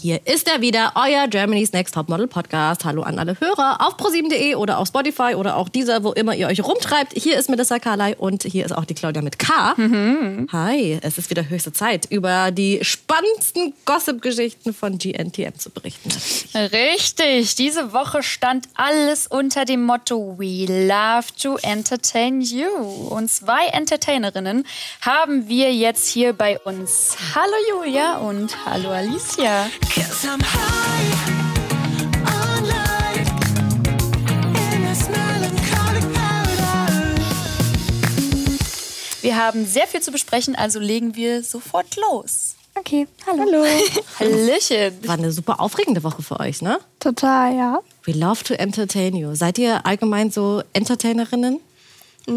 Hier ist er wieder, euer Germany's Next Topmodel Podcast. Hallo an alle Hörer auf pro7.de oder auf Spotify oder auch dieser, wo immer ihr euch rumtreibt. Hier ist Melissa Carley und hier ist auch die Claudia mit K. Mhm. Hi, es ist wieder höchste Zeit, über die spannendsten Gossip-Geschichten von GNTM zu berichten. Richtig, diese Woche stand alles unter dem Motto We love to entertain you. Und zwei Entertainerinnen haben wir jetzt hier bei uns. Hallo Julia und hallo Alicia. Wir haben sehr viel zu besprechen, also legen wir sofort los. Okay, hallo. Hallo. Hallöchen. War eine super aufregende Woche für euch, ne? Total, ja. We love to entertain you. Seid ihr allgemein so Entertainerinnen?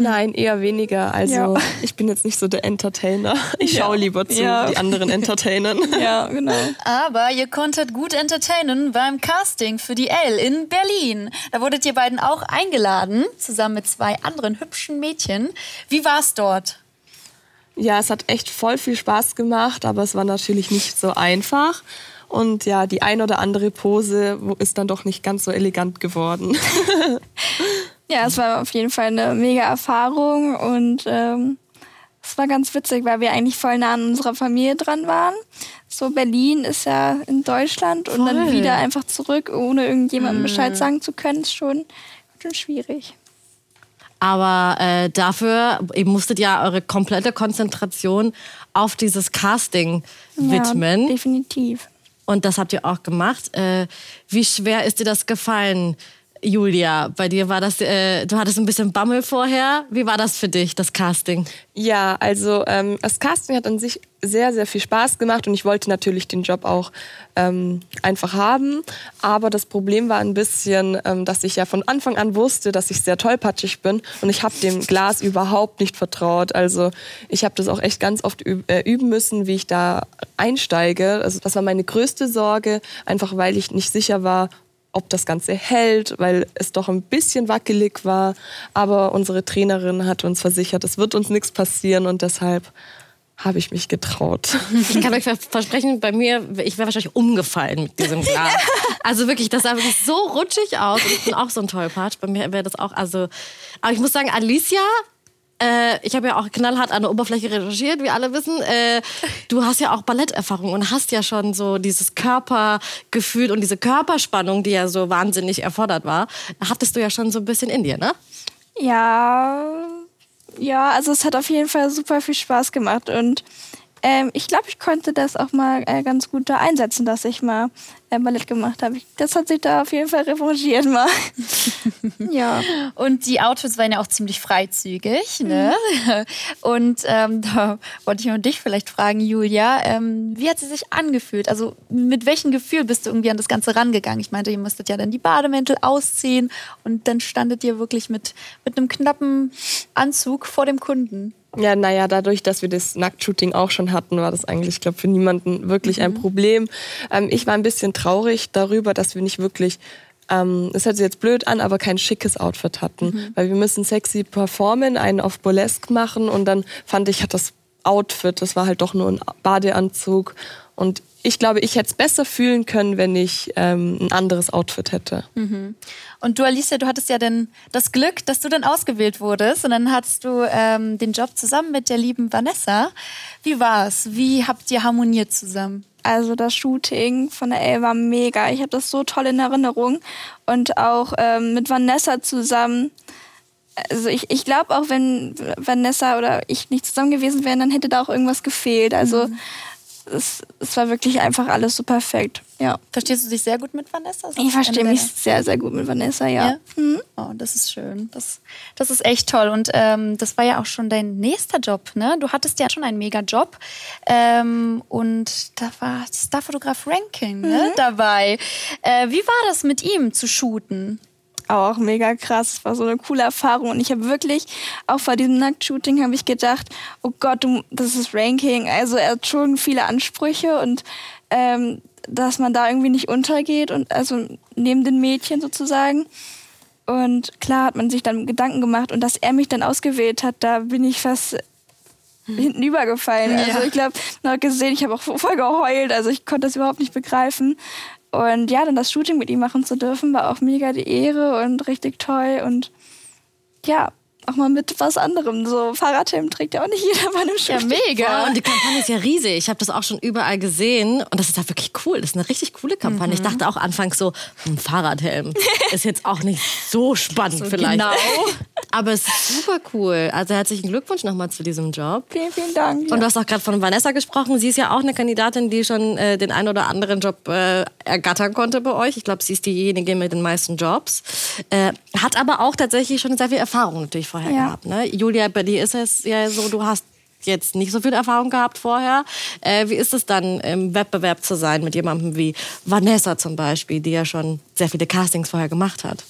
Nein, eher weniger. Also Ja. ich bin jetzt nicht so der Entertainer. Ich schaue lieber zu Ja. die anderen Entertainern. Ja, genau. Aber ihr konntet gut entertainen beim Casting für die L in Berlin. Da wurdet ihr beiden auch eingeladen, zusammen mit zwei anderen hübschen Mädchen. Wie war's dort? Ja, es hat echt voll viel Spaß gemacht, aber es war natürlich nicht so einfach. Und ja, die ein oder andere Pose ist dann doch nicht ganz so elegant geworden. Ja, es war auf jeden Fall eine mega Erfahrung und ähm, es war ganz witzig, weil wir eigentlich voll nah an unserer Familie dran waren. So Berlin ist ja in Deutschland und dann Voll. wieder einfach zurück, ohne irgendjemandem Bescheid sagen zu können, ist schon, schon schwierig. Aber äh, dafür, ihr musstet ja eure komplette Konzentration auf dieses Casting widmen. Ja, definitiv. Und das habt ihr auch gemacht. Äh, wie schwer ist dir das gefallen, Julia? Bei dir war das, äh, du hattest ein bisschen Bammel vorher. Wie war das für dich, das Casting? Ja, also ähm, das Casting hat an sich sehr, sehr viel Spaß gemacht und ich wollte natürlich den Job auch ähm, einfach haben. Aber das Problem war ein bisschen, ähm, dass ich ja von Anfang an wusste, dass ich sehr tollpatschig bin und ich habe dem Glas überhaupt nicht vertraut. Also ich habe das auch echt ganz oft üb äh, üben müssen, wie ich da einsteige. Also das war meine größte Sorge, einfach weil ich nicht sicher war, ob das Ganze hält, weil es doch ein bisschen wackelig war. Aber unsere Trainerin hat uns versichert, es wird uns nichts passieren und deshalb habe ich mich getraut. Ich kann euch ver- versprechen, bei mir, ich wäre wahrscheinlich umgefallen mit diesem Glas. Also wirklich, das sah wirklich so rutschig aus. Und ich bin auch so ein Tollpatsch. Bei mir wäre das auch, also. Aber ich muss sagen, Alicia, äh, ich habe ja auch knallhart an der Oberfläche recherchiert, wie alle wissen. Äh, du hast ja auch Balletterfahrung und hast ja schon so dieses Körpergefühl und diese Körperspannung, die ja so wahnsinnig erfordert war, hattest du ja schon so ein bisschen in dir, ne? Ja, ja, also es hat auf jeden Fall super viel Spaß gemacht und ähm, ich glaube, ich konnte das auch mal äh, ganz gut da einsetzen, dass ich mal äh, Ballett gemacht habe. Das hat sich da auf jeden Fall revanchiert mal. ja. Und die Outfits waren ja auch ziemlich freizügig. Ne? Und ähm, da wollte ich mal dich vielleicht fragen, Julia, ähm, wie hat sie sich angefühlt? Also mit welchem Gefühl bist du irgendwie an das Ganze rangegangen? Ich meinte, ihr musstet ja dann die Bademäntel ausziehen und dann standet ihr wirklich mit, mit einem knappen Anzug vor dem Kunden. Ja, naja, dadurch, dass wir das Nacktshooting auch schon hatten, war das eigentlich, ich glaube, für niemanden wirklich ein Problem. Ähm, ich war ein bisschen traurig darüber, dass wir nicht wirklich, ähm, es hört sich jetzt blöd an, aber kein schickes Outfit hatten. Weil wir müssen sexy performen, einen auf Burlesque machen und dann fand ich, hat das Outfit, das war halt doch nur ein Badeanzug. Und ich glaube, ich hätte es besser fühlen können, wenn ich ähm, ein anderes Outfit hätte. Und du, Alicia, du hattest ja dann das Glück, dass du dann ausgewählt wurdest. Und dann hattest du ähm, den Job zusammen mit der lieben Vanessa. Wie war's? Wie habt ihr harmoniert zusammen? Also das Shooting von der Elle war mega. Ich habe das so toll in Erinnerung. Und auch ähm, mit Vanessa zusammen. Also ich, ich glaube auch, wenn Vanessa oder ich nicht zusammen gewesen wären, dann hätte da auch irgendwas gefehlt. Also es, es war wirklich einfach alles so perfekt. Ja. Verstehst du dich sehr gut mit Vanessa? Ich verstehe mich sehr, sehr gut mit Vanessa, ja. Mhm. Ja? Oh, das ist schön. Das, das ist echt toll. Und ähm, das war ja auch schon dein nächster Job, ne? Du hattest ja schon einen Mega-Job. Ähm, und da war Starfotograf Ranking ne, dabei. Äh, wie war das mit ihm zu shooten? Auch mega krass. Es war so eine coole Erfahrung. Und ich habe wirklich, auch vor diesem Nacktshooting, habe ich gedacht, oh Gott, du, das ist Ranking. Also er hat schon viele Ansprüche und ähm, dass man da irgendwie nicht untergeht und also neben den Mädchen sozusagen. Und klar hat man sich dann Gedanken gemacht und dass er mich dann ausgewählt hat, da bin ich fast hinten übergefallen. Also ich glaube, noch gesehen, ich habe auch voll geheult. Also ich konnte das überhaupt nicht begreifen. Und ja, dann das Shooting mit ihm machen zu dürfen, war auch mega die Ehre und richtig toll. Und ja, auch mal mit was anderem. So Fahrradhelm trägt ja auch nicht jeder bei einem Ja, Shooting. mega. Und die Kampagne ist ja riesig. Ich habe das auch schon überall gesehen und das ist halt wirklich cool. Das ist eine richtig coole Kampagne. Ich dachte auch anfangs so, ein Fahrradhelm ist jetzt auch nicht so spannend vielleicht. genau. Aber es ist super cool. Also herzlichen Glückwunsch nochmal zu diesem Job. Vielen, vielen Dank. Und du hast auch gerade von Vanessa gesprochen. Sie ist ja auch eine Kandidatin, die schon äh, den einen oder anderen Job äh, ergattern konnte bei euch. Ich glaube, sie ist diejenige mit den meisten Jobs. Äh, hat aber auch tatsächlich schon sehr viel Erfahrung natürlich vorher Ja. gehabt. Ne? Julia, bei dir ist es ja so, du hast jetzt nicht so viel Erfahrung gehabt vorher. Äh, wie ist es dann, im Wettbewerb zu sein mit jemandem wie Vanessa zum Beispiel, die ja schon sehr viele Castings vorher gemacht hat?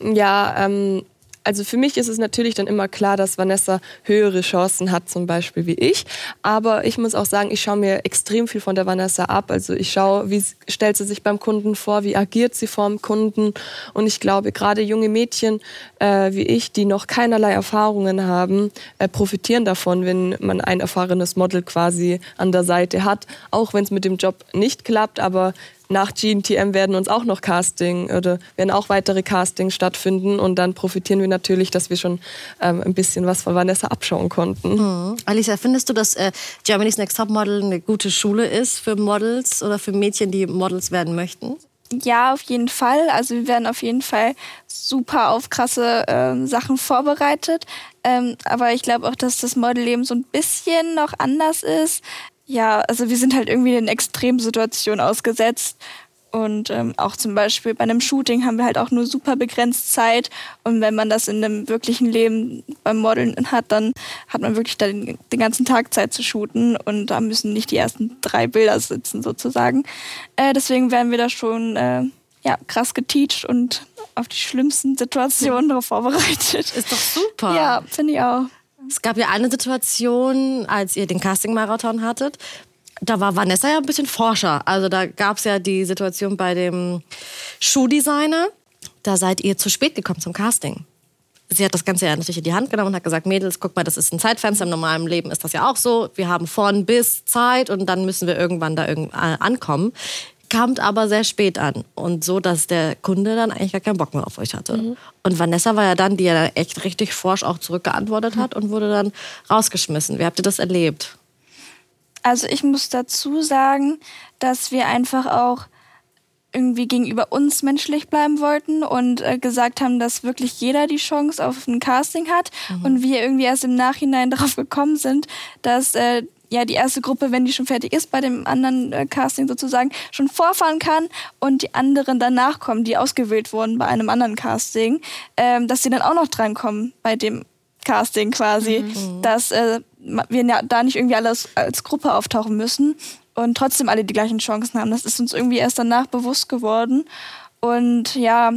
Ja, ähm, also für mich ist es natürlich dann immer klar, dass Vanessa höhere Chancen hat, zum Beispiel wie ich. Aber ich muss auch sagen, ich schaue mir extrem viel von der Vanessa ab. Also ich schaue, wie stellt sie sich beim Kunden vor, wie agiert sie vor dem Kunden. Und ich glaube, gerade junge Mädchen äh, wie ich, die noch keinerlei Erfahrungen haben, äh, profitieren davon, wenn man ein erfahrenes Model quasi an der Seite hat. Auch wenn es mit dem Job nicht klappt, aber nach GNTM werden uns auch noch Casting oder werden auch weitere Castings stattfinden und dann profitieren wir natürlich, dass wir schon ähm, ein bisschen was von Vanessa abschauen konnten. Alicia, findest du, dass äh, Germany's Next Top Model eine gute Schule ist für Models oder für Mädchen, die Models werden möchten? Ja, auf jeden Fall. Also wir werden auf jeden Fall super auf krasse ähm, Sachen vorbereitet. Ähm, aber ich glaube auch, dass das Modelleben so ein bisschen noch anders ist. Ja, also wir sind halt irgendwie in Extremsituationen ausgesetzt. Und ähm, auch zum Beispiel bei einem Shooting haben wir halt auch nur super begrenzt Zeit. Und wenn man das in einem wirklichen Leben beim Modeln hat, dann hat man wirklich den, den ganzen Tag Zeit zu shooten. Und da müssen nicht die ersten drei Bilder sitzen sozusagen. Äh, deswegen werden wir da schon äh, ja, krass geteacht und auf die schlimmsten Situationen darauf vorbereitet. Ist doch super. Ja, finde ich auch. Es gab ja eine Situation, als ihr den Casting-Marathon hattet. Da war Vanessa ja ein bisschen Forscher. Also da gab es ja die Situation bei dem Schuhdesigner. Da seid ihr zu spät gekommen zum Casting. Sie hat das Ganze ja natürlich in die Hand genommen und hat gesagt, Mädels, guck mal, das ist ein Zeitfenster. Im normalen Leben ist das ja auch so. Wir haben von bis Zeit und dann müssen wir irgendwann da irgend, äh, ankommen. Kamt aber sehr spät an. Und so, dass der Kunde dann eigentlich gar keinen Bock mehr auf euch hatte. Und Vanessa war ja dann, die ja dann echt richtig forsch auch zurückgeantwortet hat und wurde dann rausgeschmissen. Wie habt ihr das erlebt? Also ich muss dazu sagen, dass wir einfach auch irgendwie gegenüber uns menschlich bleiben wollten und äh, gesagt haben, dass wirklich jeder die Chance auf ein Casting hat und wir irgendwie erst im Nachhinein darauf gekommen sind, dass äh, ja die erste Gruppe, wenn die schon fertig ist bei dem anderen äh, Casting sozusagen, schon vorfahren kann und die anderen danach kommen, die ausgewählt wurden bei einem anderen Casting, ähm, dass sie dann auch noch drankommen bei dem Casting quasi, dass äh, wir ja da nicht irgendwie alles als Gruppe auftauchen müssen und trotzdem alle die gleichen Chancen haben. Das ist uns irgendwie erst danach bewusst geworden. Und ja,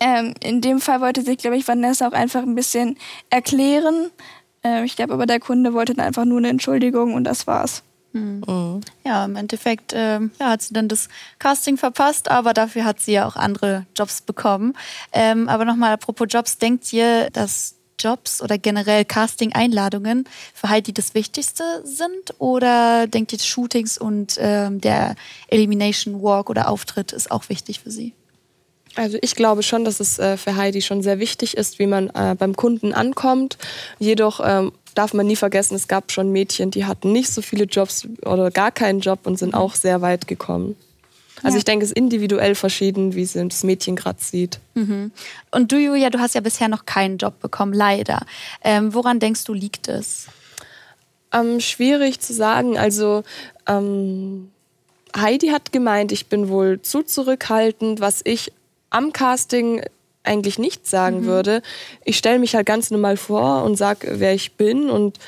ähm, in dem Fall wollte sich, glaube ich, Vanessa auch einfach ein bisschen erklären. Ähm, ich glaube aber, der Kunde wollte dann einfach nur eine Entschuldigung und das war's. Ja, im Endeffekt ähm, ja, hat sie dann das Casting verpasst, aber dafür hat sie ja auch andere Jobs bekommen. Ähm, aber nochmal apropos Jobs, denkt ihr, dass Jobs oder generell Casting-Einladungen für Heidi das Wichtigste sind? Oder denkt ihr, Shootings und ähm, der Elimination Walk oder Auftritt ist auch wichtig für sie? Also ich glaube schon, dass es äh, für Heidi schon sehr wichtig ist, wie man äh, beim Kunden ankommt. Jedoch ähm, darf man nie vergessen, es gab schon Mädchen, die hatten nicht so viele Jobs oder gar keinen Job und sind auch sehr weit gekommen. Also Ja. ich denke, es ist individuell verschieden, wie sie das Mädchen gerade sieht. Und du, Julia, du hast ja bisher noch keinen Job bekommen, leider. Ähm, woran denkst du, liegt es? Ähm, schwierig zu sagen. Also ähm, Heidi hat gemeint, ich bin wohl zu zurückhaltend, was ich am Casting eigentlich nicht sagen würde. Ich stelle mich halt ganz normal vor und sage, wer ich bin und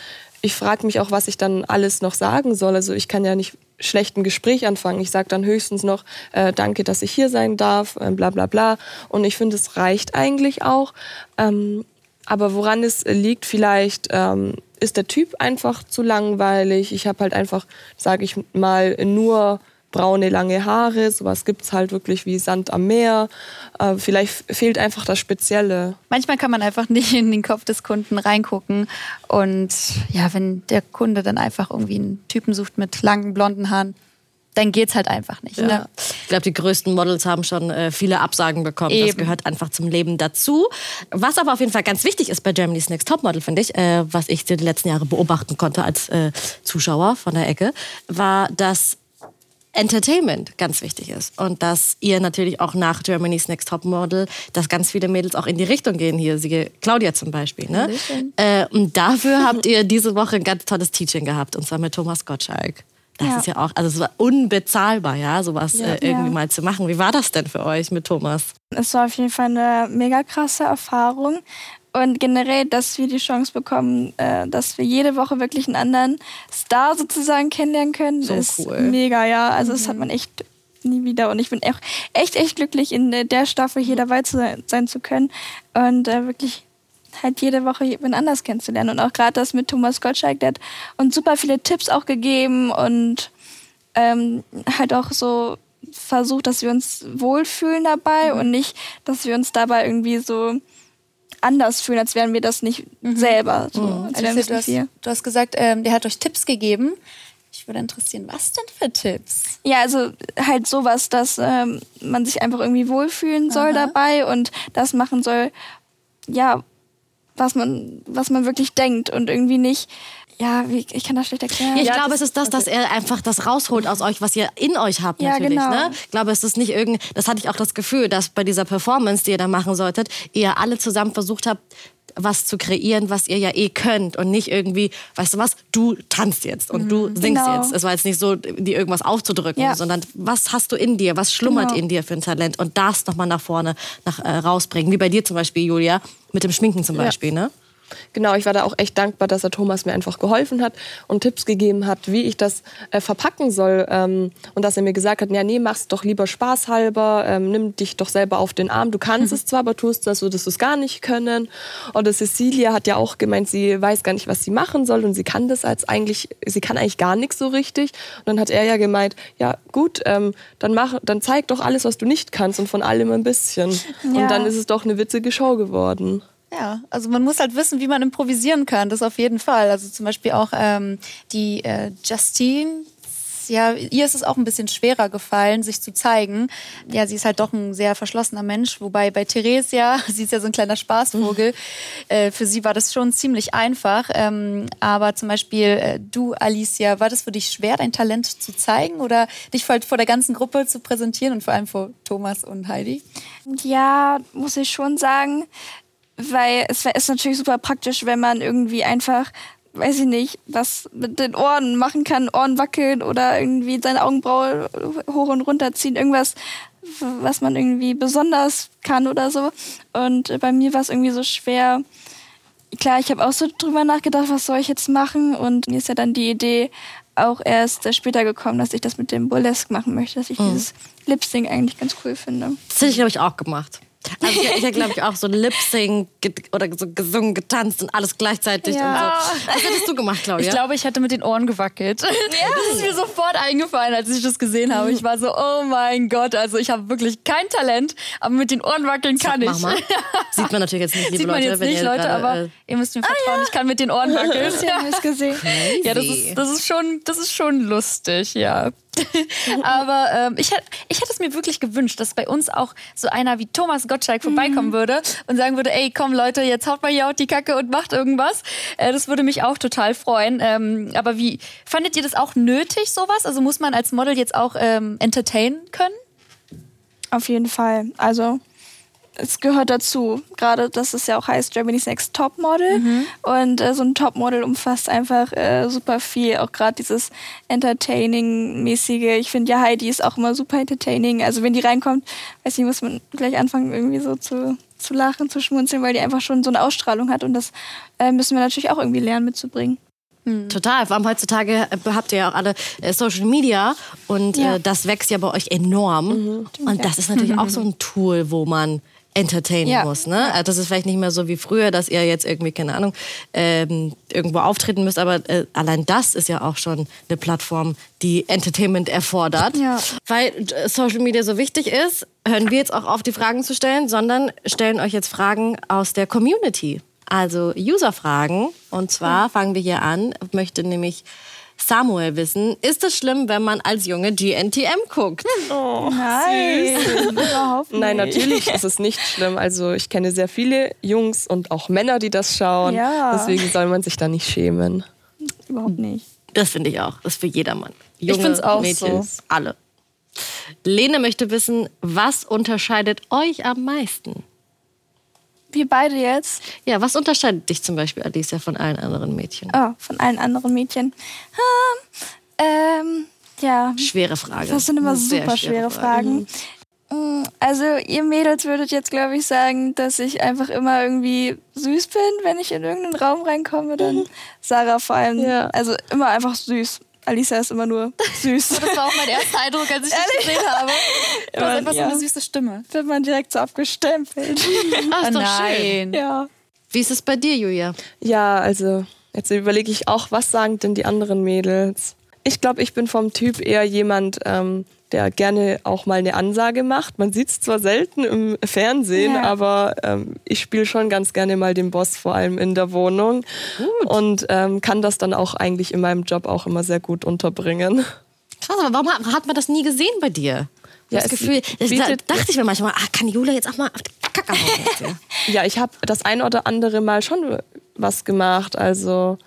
ich frage mich auch, was ich dann alles noch sagen soll. Also ich kann ja nicht schlecht ein Gespräch anfangen. Ich sage dann höchstens noch, äh, danke, dass ich hier sein darf, äh, bla bla bla. Und ich finde, es reicht eigentlich auch. Ähm, aber woran es liegt, vielleicht ähm, ist der Typ einfach zu langweilig. Ich habe halt einfach, sage ich mal, nur braune, lange Haare. Sowas gibt es halt wirklich wie Sand am Meer. Äh, vielleicht fehlt einfach das Spezielle. Manchmal kann man einfach nicht in den Kopf des Kunden reingucken. Und ja, wenn der Kunde dann einfach irgendwie einen Typen sucht mit langen blonden Haaren, dann geht's halt einfach nicht. Ja. Ne? Ich glaube, die größten Models haben schon äh, viele Absagen bekommen. Das Eben. gehört einfach zum Leben dazu. Was aber auf jeden Fall ganz wichtig ist bei Germany's Next Topmodel, finde ich, äh, was ich die letzten Jahre beobachten konnte als äh, Zuschauer von der Ecke, war, dass Entertainment ganz wichtig ist. Und dass ihr natürlich auch nach Germany's Next Topmodel, dass ganz viele Mädels auch in die Richtung gehen. Hier, sie, Claudia zum Beispiel. Ne? Äh, und dafür habt ihr diese Woche ein ganz tolles Teaching gehabt. Und zwar mit Thomas Gottschalk. Das Ja. ist ja auch, also es war unbezahlbar, ja, sowas äh, irgendwie Ja. mal zu machen. Wie war das denn für euch mit Thomas? Es war auf jeden Fall eine mega krasse Erfahrung. Und generell, dass wir die Chance bekommen, äh, dass wir jede Woche wirklich einen anderen Star sozusagen kennenlernen können, So ist cool. mega, ja. Also das hat man echt nie wieder. Und ich bin echt, echt, echt glücklich, in der- der Staffel hier dabei zu sein, sein zu können. Und äh, wirklich halt jede Woche jemand anders kennenzulernen. Und auch gerade das mit Thomas Gottschalk, der hat uns super viele Tipps auch gegeben und ähm, halt auch so versucht, dass wir uns wohlfühlen dabei Mhm. und nicht, dass wir uns dabei irgendwie so anders fühlen, als wären wir das nicht selber. So, als wären Alicia, wir es Mhm. du, hast, du hast gesagt, ähm, der hat euch Tipps gegeben. Ich würde interessieren, was denn für Tipps? Ja, also halt sowas, dass ähm, man sich einfach irgendwie wohlfühlen soll dabei und das machen soll, ja, was man, was man wirklich denkt und irgendwie nicht, ja, wie, ich kann das schlecht erklären. Ja, ich Ja, glaube, das- es ist das, dass er einfach das rausholt aus euch, was ihr in euch habt Ja, natürlich. genau. Ne? Ich glaube, es ist nicht irgend, das hatte ich auch das Gefühl, dass bei dieser Performance, die ihr da machen solltet, ihr alle zusammen versucht habt, was zu kreieren, was ihr ja eh könnt und nicht irgendwie, weißt du was, du tanzt jetzt und du singst Genau. jetzt. Es war jetzt nicht so, dir irgendwas aufzudrücken, Ja. sondern was hast du in dir, was schlummert Genau. in dir für ein Talent und das nochmal nach vorne nach, äh, rausbringen. Wie bei dir zum Beispiel, Julia, mit dem Schminken zum Beispiel, ne? Genau, ich war da auch echt dankbar, dass der Thomas mir einfach geholfen hat und Tipps gegeben hat, wie ich das äh, verpacken soll. Ähm, und dass er mir gesagt hat, ja, nee, mach's doch lieber spaßhalber, ähm, nimm dich doch selber auf den Arm. Du kannst es zwar, aber tust das, würdest du es gar nicht können. Oder Cecilia hat ja auch gemeint, sie weiß gar nicht, was sie machen soll und sie kann das als eigentlich, sie kann eigentlich gar nichts so richtig. Und dann hat er ja gemeint, ja gut, ähm, dann mach, dann zeig doch alles, was du nicht kannst und von allem ein bisschen. Ja. Und dann ist es doch eine witzige Show geworden. Ja, also man muss halt wissen, wie man improvisieren kann, das auf jeden Fall. Also zum Beispiel auch ähm, die äh, Justine, ja, ihr ist es auch ein bisschen schwerer gefallen, sich zu zeigen. Ja, sie ist halt doch ein sehr verschlossener Mensch, wobei bei Therese ja, sie ist ja so ein kleiner Spaßvogel, äh, für sie war das schon ziemlich einfach. Ähm, aber zum Beispiel äh, du, Alicia, war das für dich schwer, dein Talent zu zeigen oder dich vor, vor der ganzen Gruppe zu präsentieren und vor allem vor Thomas und Heidi? Ja, muss ich schon sagen, weil es ist natürlich super praktisch, wenn man irgendwie einfach, weiß ich nicht, was mit den Ohren machen kann, Ohren wackeln oder irgendwie seine Augenbraue hoch und runter ziehen, irgendwas, was man irgendwie besonders kann oder so. Und äh, bei mir war es irgendwie so schwer. Klar, ich habe auch so drüber nachgedacht, was soll ich jetzt machen und mir ist ja dann die Idee auch erst äh, später gekommen, dass ich das mit dem Burlesque machen möchte, dass ich dieses Lip-Sync eigentlich ganz cool finde. Das hätte ich, glaube ich, auch gemacht. Also ich, ich glaube ich, auch so Lip-Sync oder so gesungen, getanzt und alles gleichzeitig Ja. und so. Was hättest du gemacht, Claudia? Ich glaube, ich hätte mit den Ohren gewackelt. Das ist mir sofort eingefallen, als ich das gesehen habe. Ich war so, oh mein Gott, also ich habe wirklich kein Talent, aber mit den Ohren wackeln kann ich. Mach mal. Sieht man natürlich jetzt nicht, liebe Sieht man Leute. jetzt nicht, ihr Leute, gerade, aber äh, ihr müsst mir vertrauen, ich kann mit den Ohren wackeln. Ja, das ist, das ist schon, das ist schon lustig, ja. Aber ähm, ich, ich hätte es mir wirklich gewünscht, dass bei uns auch so einer wie Thomas Gottschalk vorbeikommen würde und sagen würde, ey, komm Leute, jetzt haut mal hier auf die Kacke und macht irgendwas. Äh, das würde mich auch total freuen. Ähm, aber wie, fandet ihr das auch nötig, sowas? Also muss man als Model jetzt auch ähm, entertainen können? Auf jeden Fall. Also es gehört dazu. Gerade, dass es ja auch heißt Germany's Next Topmodel. Und äh, so ein Topmodel umfasst einfach äh, super viel. Auch gerade dieses Entertaining-mäßige. Ich finde ja, Heidi ist auch immer super entertaining. Also wenn die reinkommt, weiß nicht, muss man gleich anfangen, irgendwie so zu, zu lachen, zu schmunzeln, weil die einfach schon so eine Ausstrahlung hat. Und das äh, müssen wir natürlich auch irgendwie lernen mitzubringen. Total. Vor allem heutzutage äh, habt ihr ja auch alle äh, Social Media und Ja. äh, das wächst ja bei euch enorm. Und das ist natürlich auch so ein Tool, wo man entertainen Ja. muss. Ne? Das ist vielleicht nicht mehr so wie früher, dass ihr jetzt irgendwie, keine Ahnung, ähm, irgendwo auftreten müsst, aber äh, allein das ist ja auch schon eine Plattform, die Entertainment erfordert. Ja. Weil äh, Social Media so wichtig ist, hören wir jetzt auch auf, die Fragen zu stellen, sondern stellen euch jetzt Fragen aus der Community. Also User-Fragen. Und zwar fangen wir hier an, möchte nämlich Samuel wissen, ist es schlimm, wenn man als Junge GNTM guckt? Nein, überhaupt nicht. Nein, natürlich ist es nicht schlimm. Also ich kenne sehr viele Jungs und auch Männer, die das schauen. Ja. Deswegen soll man sich da nicht schämen. Überhaupt nicht. Das finde ich auch. Das ist für jedermann. Junge, find's auch Mädchen, so. alle. Lene möchte wissen, was unterscheidet euch am meisten? Wir beide jetzt. Ja, was unterscheidet dich zum Beispiel, Alicia, von allen anderen Mädchen? Oh, von allen anderen Mädchen. Ah, ähm, ja. Schwere Frage. Das sind immer sehr super schwere Fragen. Mm, Also ihr Mädels würdet jetzt, glaube ich, sagen, dass ich einfach immer irgendwie süß bin, wenn ich in irgendeinen Raum reinkomme. Dann Sarah vor allem. Ja. Also immer einfach süß. Alicia ist immer nur süß. Das war auch mein erster Eindruck, als ich dich gesehen habe. Du hast einfach so eine süße Stimme. Wird man direkt so abgestempelt. Ist Oh doch schön. nein. ja. Wie ist es bei dir, Julia? Ja, also jetzt überlege ich auch, was sagen denn die anderen Mädels? Ich glaube, ich bin vom Typ eher jemand, ähm, der gerne auch mal eine Ansage macht. Man sieht es zwar selten im Fernsehen, Ja. aber ähm, ich spiele schon ganz gerne mal den Boss, vor allem in der Wohnung. Und ähm, kann das dann auch eigentlich in meinem Job auch immer sehr gut unterbringen. Krass, aber warum hat, man das nie gesehen bei dir? Ja, das Gefühl, das, dachte ich mir manchmal, ah, kann Julia jetzt auch mal auf die Kacke hauen? Ja, ich habe das ein oder andere Mal schon was gemacht. Also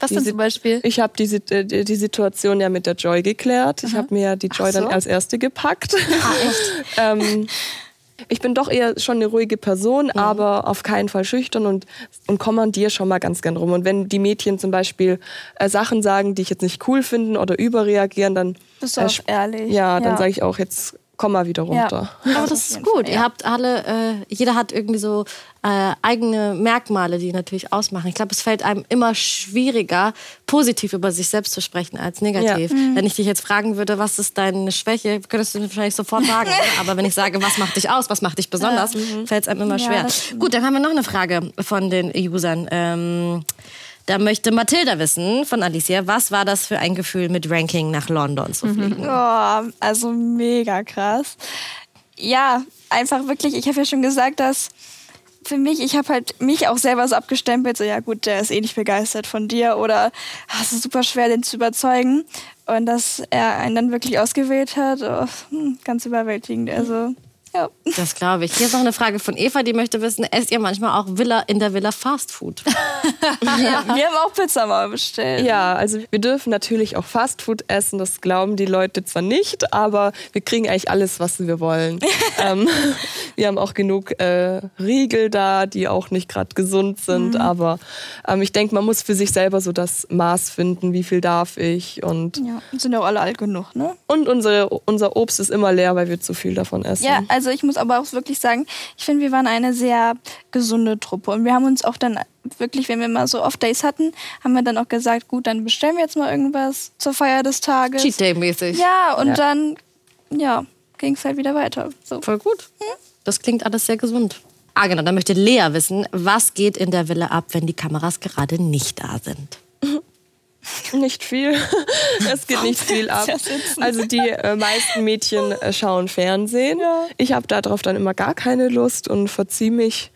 Was denn Diese- zum Beispiel? Ich habe die, äh, die, die Situation ja mit der Joy geklärt. Ich habe mir ja die Joy so. dann als erste gepackt. ähm, ich bin doch eher schon eine ruhige Person, aber auf keinen Fall schüchtern und, und kommandiere schon mal ganz gern rum. Und wenn die Mädchen zum Beispiel äh, Sachen sagen, die ich jetzt nicht cool finden oder überreagieren, dann, Bist du auch sp- ehrlich. ja, dann Ja. sage ich auch, jetzt komm mal wieder runter. Ja. Aber das ist gut. Ihr habt alle, äh, jeder hat irgendwie so äh, eigene Merkmale, die natürlich ausmachen. Ich glaube, es fällt einem immer schwieriger, positiv über sich selbst zu sprechen als negativ. Ja. Mhm. Wenn ich dich jetzt fragen würde, was ist deine Schwäche, könntest du mir wahrscheinlich sofort sagen. oder? Aber wenn ich sage, was macht dich aus, was macht dich besonders, fällt es einem immer Ja, schwer. Gut, dann haben wir noch eine Frage von den Usern. Ähm, da möchte Mathilda wissen von Alicia, was war das für ein Gefühl, mit Ranking nach London zu fliegen? Oh, also mega krass. Ja, einfach wirklich, ich habe ja schon gesagt, dass für mich, ich habe halt mich auch selber so abgestempelt, so ja gut, der ist eh nicht begeistert von dir oder ah, es ist super schwer, den zu überzeugen. Und dass er einen dann wirklich ausgewählt hat, oh, hm, ganz überwältigend. Also, ja. Das glaube ich. Hier ist noch eine Frage von Eva, die möchte wissen, esst ihr manchmal auch Villa in der Villa Fast Food? Wir haben auch Pizza mal bestellt. Ja, also wir dürfen natürlich auch Fastfood essen, das glauben die Leute zwar nicht, aber wir kriegen eigentlich alles, was wir wollen. ähm, wir haben auch genug äh, Riegel da, die auch nicht gerade gesund sind, aber ähm, ich denke, man muss für sich selber so das Maß finden, wie viel darf ich und, Ja, sind ja auch alle alt genug, ne? und unsere, unser Obst ist immer leer, weil wir zu viel davon essen. Ja, also ich muss aber auch wirklich sagen, ich finde, wir waren eine sehr gesunde Truppe. Und wir haben uns auch dann wirklich, wenn wir mal so Off-Days hatten, haben wir dann auch gesagt, gut, dann bestellen wir jetzt mal irgendwas zur Feier des Tages. Cheat Day mäßig. Ja, und Ja. dann, ja, ging es halt wieder weiter. So. Voll gut. Das klingt alles sehr gesund. Ah, genau, dann möchte Lea wissen, was geht in der Villa ab, wenn die Kameras gerade nicht da sind? Nicht viel. es geht nicht viel ab. Ja. Also die äh, meisten Mädchen äh, schauen Fernsehen. Ich habe darauf dann immer gar keine Lust und verziehe mich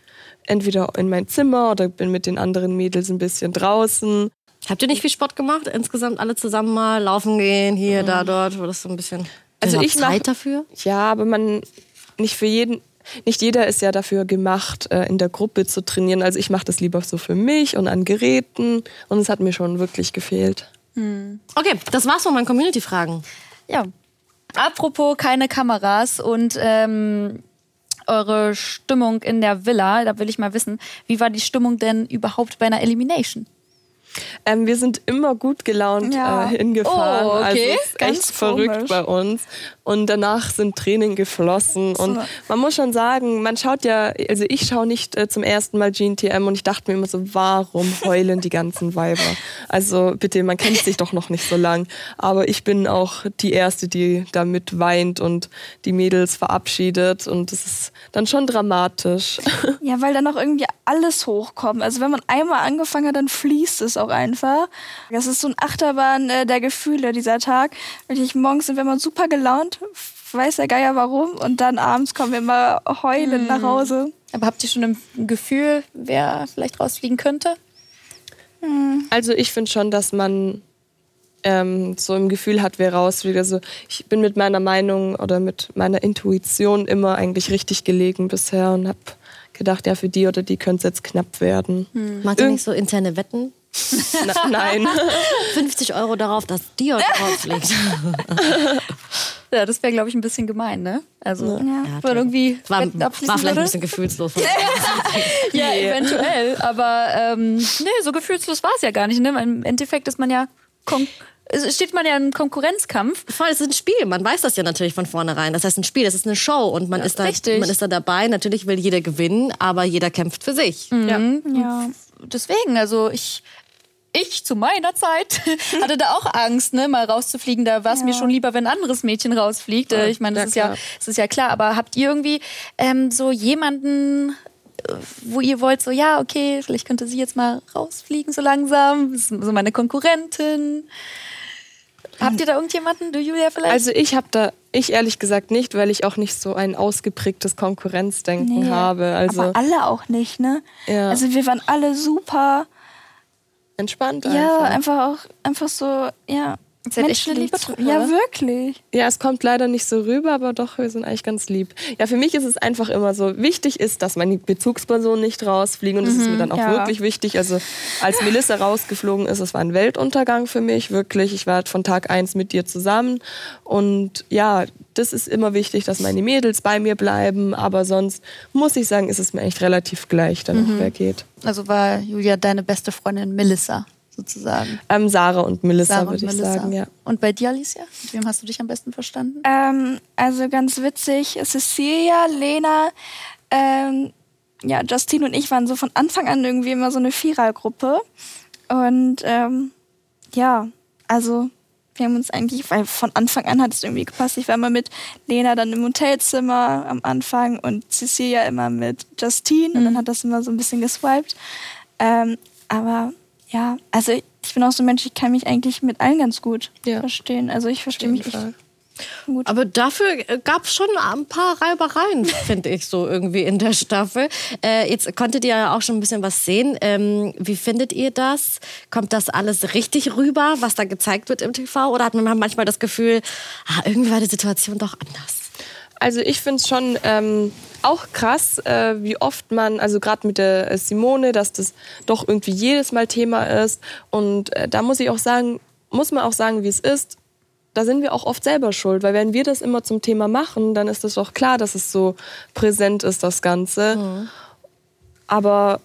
entweder in mein Zimmer oder bin mit den anderen Mädels ein bisschen draußen. Habt ihr nicht viel Sport gemacht? Insgesamt alle zusammen mal laufen gehen, hier, da, dort? War das so ein bisschen. Also ich mach- Zeit dafür? Ja, aber man nicht für jeden. Nicht jeder ist ja dafür gemacht, äh, in der Gruppe zu trainieren. Also ich mache das lieber so für mich und an Geräten. Und es hat mir schon wirklich gefehlt. Okay, das war's von meinen Community-Fragen. Ja. Apropos keine Kameras und ähm, eure Stimmung in der Villa, da will ich mal wissen, wie war die Stimmung denn überhaupt bei einer Elimination? Ähm, wir sind immer gut gelaunt Ja. äh, hingefahren. Oh, okay. Also ist Ganz echt verrückt komisch. bei uns. Und danach sind Tränen geflossen. Und man muss schon sagen, man schaut ja, also ich schaue nicht äh, zum ersten Mal GNTM und ich dachte mir immer so, warum heulen die ganzen Weiber? Also bitte, man kennt sich doch noch nicht so lang. Aber ich bin auch die Erste, die damit weint und die Mädels verabschiedet. Und das ist dann schon dramatisch. Ja, weil dann auch irgendwie alles hochkommt. Also wenn man einmal angefangen hat, dann fließt es auch einfach. Das ist so ein Achterbahn äh, der Gefühle dieser Tag. Wirklich morgens sind wir immer super gelaunt, weiß der Geier warum. Und dann abends kommen wir immer heulend nach Hause. Aber habt ihr schon ein Gefühl, wer vielleicht rausfliegen könnte? Also ich finde schon, dass man ähm, so im Gefühl hat, wer rausfliegt. Also ich bin mit meiner Meinung oder mit meiner Intuition immer eigentlich richtig gelegen bisher und habe gedacht, ja, für die oder die könnte es jetzt knapp werden. Macht ihr nicht so interne Wetten? Na, nein. 50 Euro darauf, dass Dior rausfliegt. Ja, das wäre, glaube ich, ein bisschen gemein, ne? Also, Ja. wenn man irgendwie War, war vielleicht ein würde. bisschen gefühlslos. von- Ja, eventuell. Aber ähm, nee, so gefühlslos war es ja gar nicht. Ne? Im Endeffekt ist man ja steht man ja im Konkurrenzkampf. Voll, es ist ein Spiel. Man weiß das ja natürlich von vornherein. Das heißt, ein Spiel, das ist eine Show und man, ist, da, richtig. man ist da dabei. Natürlich will jeder gewinnen, aber jeder kämpft für sich. Ja. Ja. Deswegen, also ich, ich zu meiner Zeit hatte da auch Angst, ne, mal rauszufliegen. Da war es mir schon lieber, wenn ein anderes Mädchen rausfliegt. Äh, Ich meine, das ja, ist ja, klar. das ist ja klar. Aber habt ihr irgendwie ähm, so jemanden, äh, wo ihr wollt, so ja, okay, vielleicht könnte sie jetzt mal rausfliegen so langsam. Das ist so meine Konkurrentin. Habt ihr da irgendjemanden, du Julia vielleicht? Also ich habe da, ich ehrlich gesagt nicht, weil ich auch nicht so ein ausgeprägtes Konkurrenzdenken Nee. habe. Also Aber alle auch nicht, ne? Ja. Also wir waren alle super, entspannt ja, einfach. einfach auch, einfach so, ja. Ihr seid echt eine liebe zu- Truppe, Ja, wirklich. Ja, es kommt leider nicht so rüber, aber doch, wir sind eigentlich ganz lieb. Ja, für mich ist es einfach immer so, wichtig ist, dass meine Bezugspersonen nicht rausfliegen und das ist mir dann auch ja. wirklich wichtig. Also als Melissa rausgeflogen ist, es war ein Weltuntergang für mich, wirklich. Ich war von Tag eins mit dir zusammen und ja, das ist immer wichtig, dass meine Mädels bei mir bleiben, aber sonst muss ich sagen, ist es mir echt relativ gleich, dann auch wer geht. Also war Julia deine beste Freundin Melissa sozusagen. Ähm, Sarah und Melissa, Sarah würde und ich Melissa. sagen, ja. Und bei dir, Alicia? Mit wem hast du dich am besten verstanden? Ähm, also ganz witzig, Cecilia, Lena, ähm, ja, Justine und ich waren so von Anfang an irgendwie immer so eine Vierergruppe. Und ähm, ja, also wir haben uns eigentlich, weil von Anfang an hat es irgendwie gepasst. Ich war immer mit Lena dann im Hotelzimmer am Anfang und Cecilia immer mit Justine und dann hat das immer so ein bisschen geswiped. Ähm, aber ja, also ich bin auch so ein Mensch, ich kann mich eigentlich mit allen ganz gut Ja. verstehen. Also ich verstehe mich Fall. gut. Aber dafür gab es schon ein paar Reibereien, finde ich, so irgendwie in der Staffel. Äh, jetzt konntet ihr ja auch schon ein bisschen was sehen. Ähm, wie findet ihr das? Kommt das alles richtig rüber, was da gezeigt wird im TV? Oder hat man manchmal das Gefühl, ah, irgendwie war die Situation doch anders? Also ich finde es schon ähm, auch krass, äh, wie oft man, also gerade mit der äh, Simone, dass das doch irgendwie jedes Mal Thema ist. Und äh, da muss ich auch sagen, muss man auch sagen, wie es ist. Da sind wir auch oft selber schuld, weil wenn wir das immer zum Thema machen, dann ist es doch klar, dass es so präsent ist, das Ganze. Aber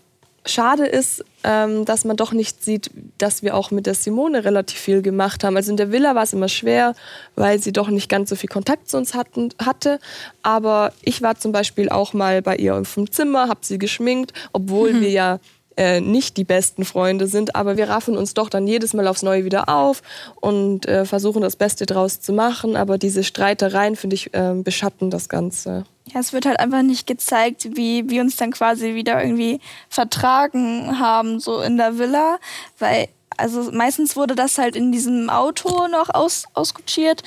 schade ist, ähm, dass man doch nicht sieht, dass wir auch mit der Simone relativ viel gemacht haben. Also in der Villa war es immer schwer, weil sie doch nicht ganz so viel Kontakt zu uns hatten, hatte. Aber ich war zum Beispiel auch mal bei ihr auf dem Zimmer, habe sie geschminkt, obwohl wir ja äh, nicht die besten Freunde sind, aber wir raffen uns doch dann jedes Mal aufs Neue wieder auf und äh, versuchen das Beste draus zu machen. Aber diese Streitereien, finde ich, äh, beschatten das Ganze. Ja, es wird halt einfach nicht gezeigt, wie wir uns dann quasi wieder irgendwie vertragen haben, so in der Villa. Weil, also meistens wurde das halt in diesem Auto noch aus, auskutschiert,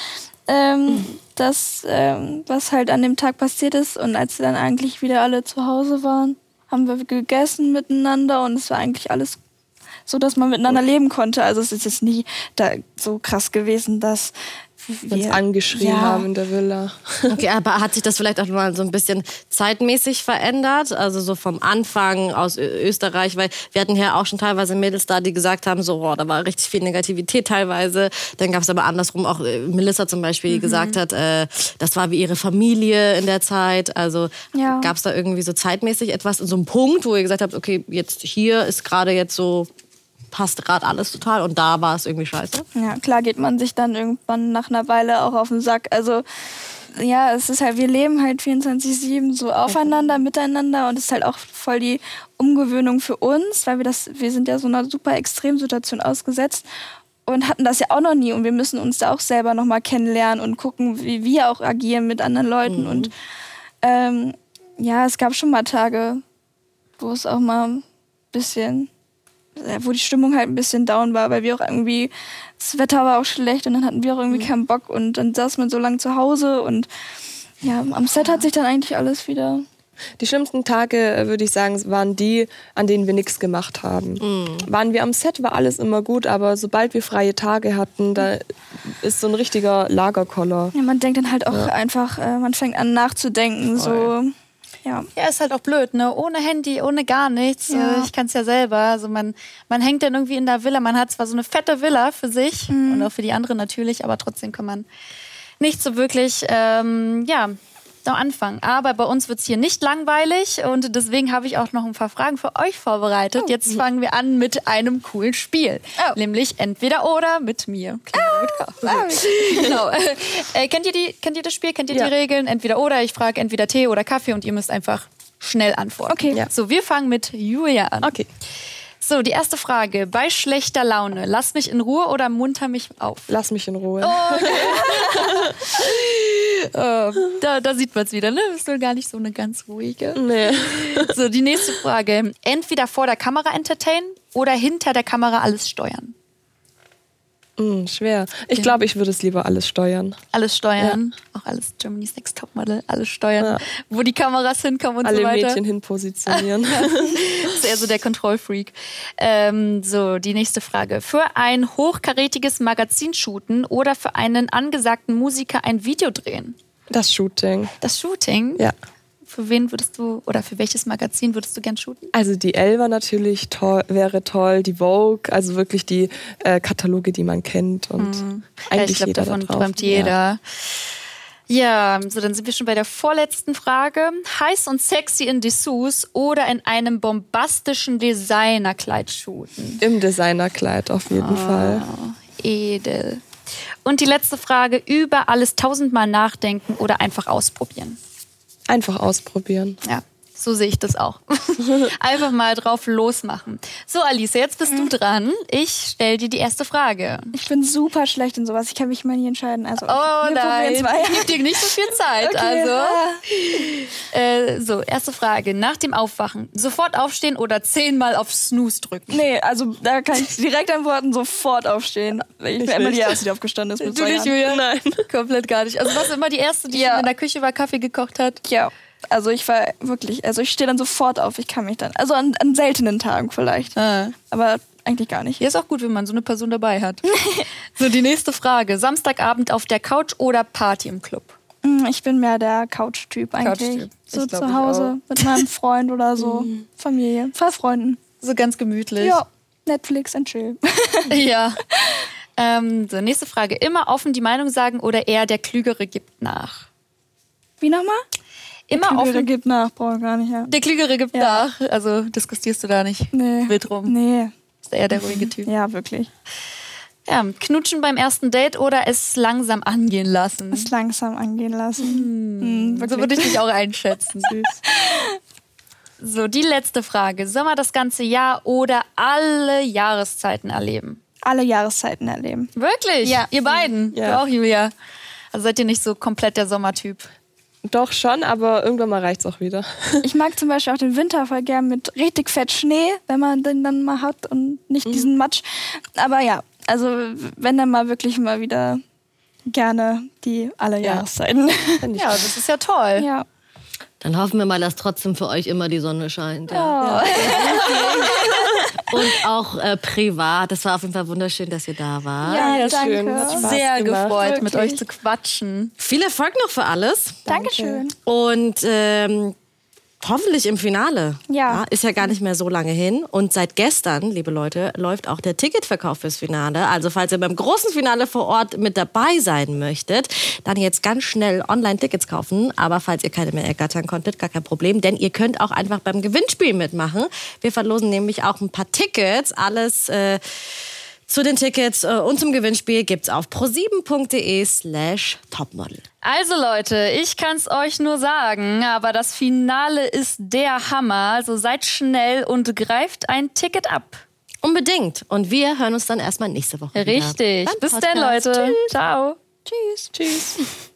ähm, das, ähm, was halt an dem Tag passiert ist. Und als wir dann eigentlich wieder alle zu Hause waren, haben wir gegessen miteinander und es war eigentlich alles so, dass man miteinander leben konnte. Also es ist jetzt nie da so krass gewesen, dass uns wir angeschrien ja. haben in der Villa. Okay, aber hat sich das vielleicht auch mal so ein bisschen zeitmäßig verändert? Also so vom Anfang aus Österreich, weil wir hatten ja auch schon teilweise Mädels da, die gesagt haben, so, boah, da war richtig viel Negativität teilweise. Dann gab es aber andersrum auch äh, Melissa zum Beispiel, die gesagt hat, äh, das war wie ihre Familie in der Zeit. Also Ja. gab es da irgendwie so zeitmäßig etwas, so einen Punkt, wo ihr gesagt habt, okay, jetzt hier ist gerade jetzt so passt gerade alles total und da war es irgendwie scheiße. Ja, klar geht man sich dann irgendwann nach einer Weile auch auf den Sack. Also ja, es ist halt, wir leben halt 24-7 so aufeinander, miteinander und es ist halt auch voll die Umgewöhnung für uns, weil wir das, wir sind ja so einer super Extremsituation ausgesetzt und hatten das ja auch noch nie und wir müssen uns da auch selber nochmal kennenlernen und gucken, wie wir auch agieren mit anderen Leuten und ähm, ja, es gab schon mal Tage, wo es auch mal ein bisschen, wo die Stimmung halt ein bisschen down war, weil wir auch irgendwie, das Wetter war auch schlecht und dann hatten wir auch irgendwie keinen Bock und dann saß man so lange zu Hause und ja, am Set hat sich dann eigentlich alles wieder. Die schlimmsten Tage, äh, würde ich sagen, waren die, an denen wir nichts gemacht haben. Waren wir am Set, war alles immer gut, aber sobald wir freie Tage hatten, da ist so ein richtiger Lagerkoller. Ja, man denkt dann halt auch einfach, äh, man fängt an nachzudenken, so. Ja. Ja, ist halt auch blöd, ne? Ohne Handy, ohne gar nichts. Ja. Ich kann es ja selber. Also man, man hängt dann irgendwie in der Villa. Man hat zwar so eine fette Villa für sich und auch für die anderen natürlich, aber trotzdem kann man nicht so wirklich, ähm, ja, am Anfang. Aber bei uns wird's hier nicht langweilig und deswegen habe ich auch noch ein paar Fragen für euch vorbereitet. Jetzt fangen wir an mit einem coolen Spiel. Oh. Nämlich entweder oder mit mir. Mit K. genau. Äh, kennt, ihr die, kennt ihr das Spiel? Kennt ihr Ja. die Regeln? Entweder oder. Ich frage entweder Tee oder Kaffee und ihr müsst einfach schnell antworten. Okay. Ja. So, wir fangen mit Julia an. Okay, So, die erste Frage. Bei schlechter Laune, lass mich in Ruhe oder munter mich auf? lass mich in Ruhe. Äh, da, da sieht man es wieder, ne? Bist du gar nicht so eine ganz ruhige. Nee. So, die nächste Frage. Entweder vor der Kamera entertainen oder hinter der Kamera alles steuern. Hm, schwer. Ich glaube, ich würde es lieber alles steuern. Alles steuern. Auch alles Germany's Next Topmodel. Alles steuern. Ja. Wo die Kameras hinkommen und Alle so weiter. Mädchen hin positionieren. Das ist eher so der Kontrollfreak. Ähm, so, die nächste Frage. Für ein hochkarätiges Magazin shooten oder für einen angesagten Musiker ein Video drehen? Das Shooting. Das Shooting? Ja. Für wen würdest du oder für welches Magazin würdest du gern shooten? Also die Elva natürlich toll, wäre toll, die Vogue, also wirklich die äh, Kataloge, die man kennt und Ja, eigentlich ich glaube, jeder davon da drauf. träumt jeder. Ja. so dann sind wir schon bei der vorletzten Frage. Heiß und sexy in Dessous oder in einem bombastischen Designerkleid shooten? Ja. Im Designerkleid auf jeden Ah. Fall. Edel. Und die letzte Frage, über alles tausendmal nachdenken oder einfach ausprobieren? Einfach ausprobieren. Ja, so sehe ich das auch. Einfach mal drauf losmachen. So, Alice, jetzt bist Mhm. du dran. Ich stelle dir die erste Frage. Ich bin super schlecht in sowas. Ich kann mich mal nie entscheiden. Also, Oh nein, ich gebe dir nicht so viel Zeit. Okay. Also, Ah. äh, so, erste Frage. Nach dem Aufwachen, sofort aufstehen oder zehnmal auf Snooze drücken? Nee, also da kann ich direkt antworten, sofort aufstehen. Ich bin immer die Erste, die aufgestanden ist. Mit Du nicht. Julia? Nein. Komplett gar nicht. Also, was immer die erste, die Ja. in der Küche war, Kaffee gekocht hat? Ja, also ich war wirklich, also ich stehe dann sofort auf. Ich kann mich dann, also an, an seltenen Tagen vielleicht. Ah. Aber eigentlich gar nicht. Hier ist auch gut, wenn man so eine Person dabei hat. so, die nächste Frage. Samstagabend auf der Couch oder Party im Club? Mm, Ich bin mehr der Couch-Typ eigentlich. Couch-Typ. So glaub, zu Hause mit meinem Freund oder so. Familie. Zwei Freunden. So ganz gemütlich. Ja, Netflix and chill. Ja. Ähm, so, nächste Frage. Immer offen die Meinung sagen oder eher der Klügere gibt nach? Wie nochmal? Immer Klügere offen. gibt nach, brauche ich gar nicht, ja. Der Klügere gibt Ja. nach. Also diskutierst du da nicht Nee. wild rum. Nee. Ist eher der ruhige Typ. Ja, wirklich. Ja, knutschen beim ersten Date oder es langsam angehen lassen? Es langsam angehen lassen. Mm, So würde ich dich auch einschätzen. So, die letzte Frage. Sommer das ganze Jahr oder alle Jahreszeiten erleben? Alle Jahreszeiten erleben. Wirklich? Ja. Ihr beiden? Ja. Du auch, Julia? Also seid ihr nicht so komplett der Sommertyp? Doch schon, aber irgendwann mal reicht's auch wieder. Ich mag zum Beispiel auch den Winter voll gern mit richtig fett Schnee, wenn man den dann mal hat und nicht diesen Matsch. Aber ja, also wenn dann mal wirklich mal wieder gerne die alle Ja. Jahreszeiten. Ich Ja, das ist ja toll. ja. Dann hoffen wir mal, dass trotzdem für euch immer die Sonne scheint. Oh. Ja. Und auch äh, privat. Das war auf jeden Fall wunderschön, dass ihr da wart. Ja, Ja, danke. schön. Hat Spaß Sehr gemacht. gefreut, mit Wirklich. euch zu quatschen. Viel Erfolg noch für alles. Dankeschön. Und ähm, hoffentlich im Finale. Ja. Ist ja gar nicht mehr so lange hin. Und seit gestern, liebe Leute, läuft auch der Ticketverkauf fürs Finale. Also falls ihr beim großen Finale vor Ort mit dabei sein möchtet, dann jetzt ganz schnell online Tickets kaufen. Aber falls ihr keine mehr ergattern konntet, gar kein Problem, denn ihr könnt auch einfach beim Gewinnspiel mitmachen. Wir verlosen nämlich auch ein paar Tickets. Alles äh, zu den Tickets äh, und zum Gewinnspiel gibt's auf pro7.de slash topmodel. Also Leute, ich kann's euch nur sagen, aber das Finale ist der Hammer. Also seid schnell und greift ein Ticket ab. Unbedingt. Und wir hören uns dann erstmal nächste Woche. wieder Richtig. Bis dann. Leute. Tschüss. Ciao. Tschüss. Tschüss.